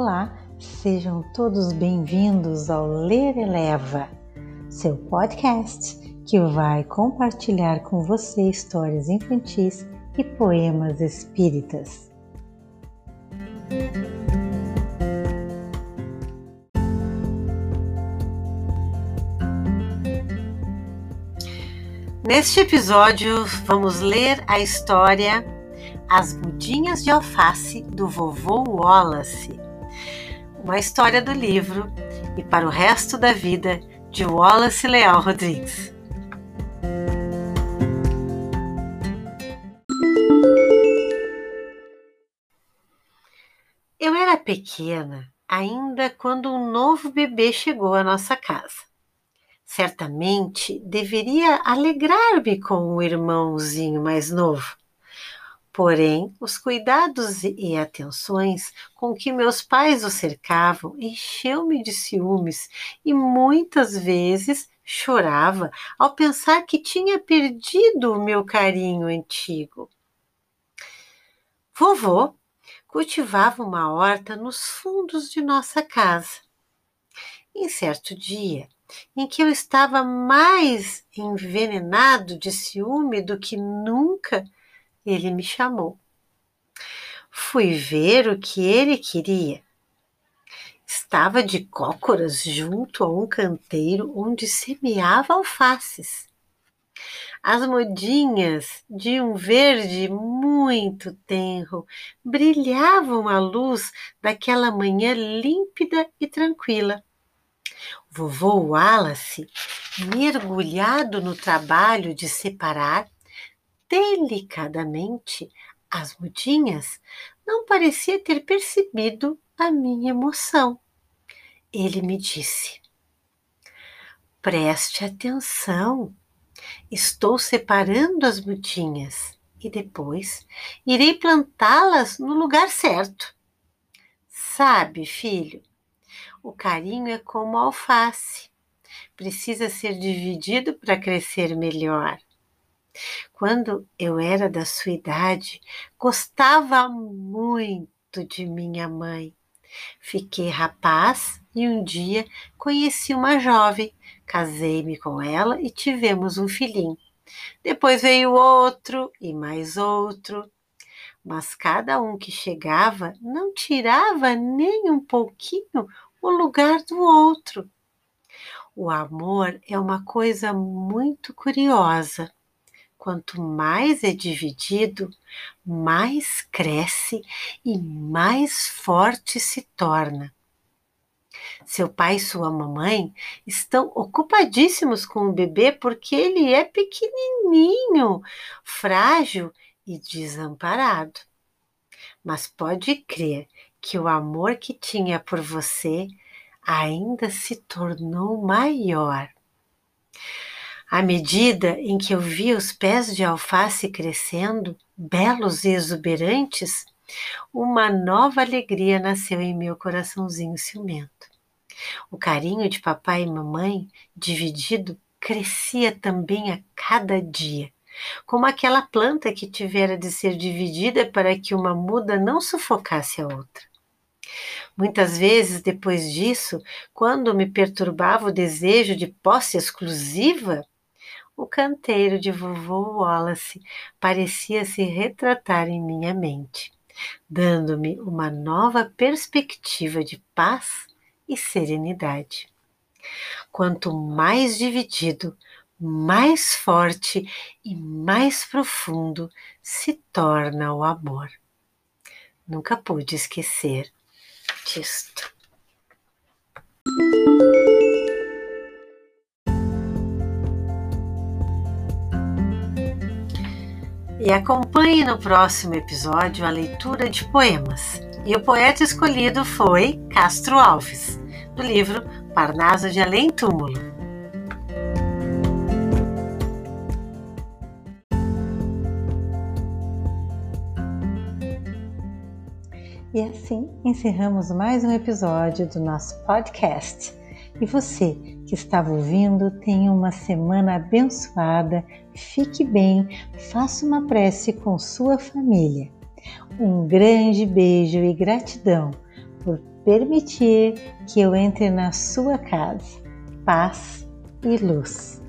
Olá, sejam todos bem-vindos ao Ler Eleva, seu podcast que vai compartilhar com você histórias infantis e poemas espíritas. Neste episódio, vamos ler a história As Mudinhas de Alface do Vovô Wallace, uma história do livro E para o Resto da Vida de Wallace Leal Rodrigues. Eu era pequena ainda quando um novo bebê chegou à nossa casa. Certamente deveria alegrar-me com o irmãozinho mais novo. Porém, os cuidados e atenções com que meus pais o cercavam encheu-me de ciúmes e muitas vezes chorava ao pensar que tinha perdido o meu carinho antigo. Vovô cultivava uma horta nos fundos de nossa casa. Em certo dia, em que eu estava mais envenenado de ciúme do que nunca, ele me chamou. Fui ver o que ele queria. Estava de cócoras junto a um canteiro onde semeava alfaces. As mudinhas, de um verde muito tenro, brilhavam à luz daquela manhã límpida e tranquila. Vovô Wallace, mergulhado no trabalho de separar delicadamente as mudinhas, não parecia ter percebido a minha emoção. Ele me disse: Preste atenção, estou separando as mudinhas e depois irei plantá-las no lugar certo. Sabe, filho, o carinho é como alface. Precisa ser dividido para crescer melhor. Quando eu era da sua idade, gostava muito de minha mãe. Fiquei rapaz e um dia conheci uma jovem, casei-me com ela e tivemos um filhinho. Depois veio outro e mais outro, mas cada um que chegava não tirava nem um pouquinho o lugar do outro. O amor é uma coisa muito curiosa. Quanto mais é dividido, mais cresce e mais forte se torna. Seu pai e sua mamãe estão ocupadíssimos com o bebê porque ele é pequenininho, frágil e desamparado. Mas pode crer que o amor que tinha por você ainda se tornou maior. À medida em que eu via os pés de alface crescendo, belos e exuberantes, uma nova alegria nasceu em meu coraçãozinho ciumento. O carinho de papai e mamãe, dividido, crescia também a cada dia, como aquela planta que tivera de ser dividida para que uma muda não sufocasse a outra. Muitas vezes, depois disso, quando me perturbava o desejo de posse exclusiva, o canteiro de vovô Wallace parecia se retratar em minha mente, dando-me uma nova perspectiva de paz e serenidade. Quanto mais dividido, mais forte e mais profundo se torna o amor. Nunca pude esquecer disto. E acompanhe no próximo episódio a leitura de poemas. E o poeta escolhido foi Castro Alves, do livro Parnaso de Além Túmulo. E assim encerramos mais um episódio do nosso podcast. E você que estava ouvindo, tenha uma semana abençoada, fique bem, faça uma prece com sua família. Um grande beijo e gratidão por permitir que eu entre na sua casa. Paz e luz.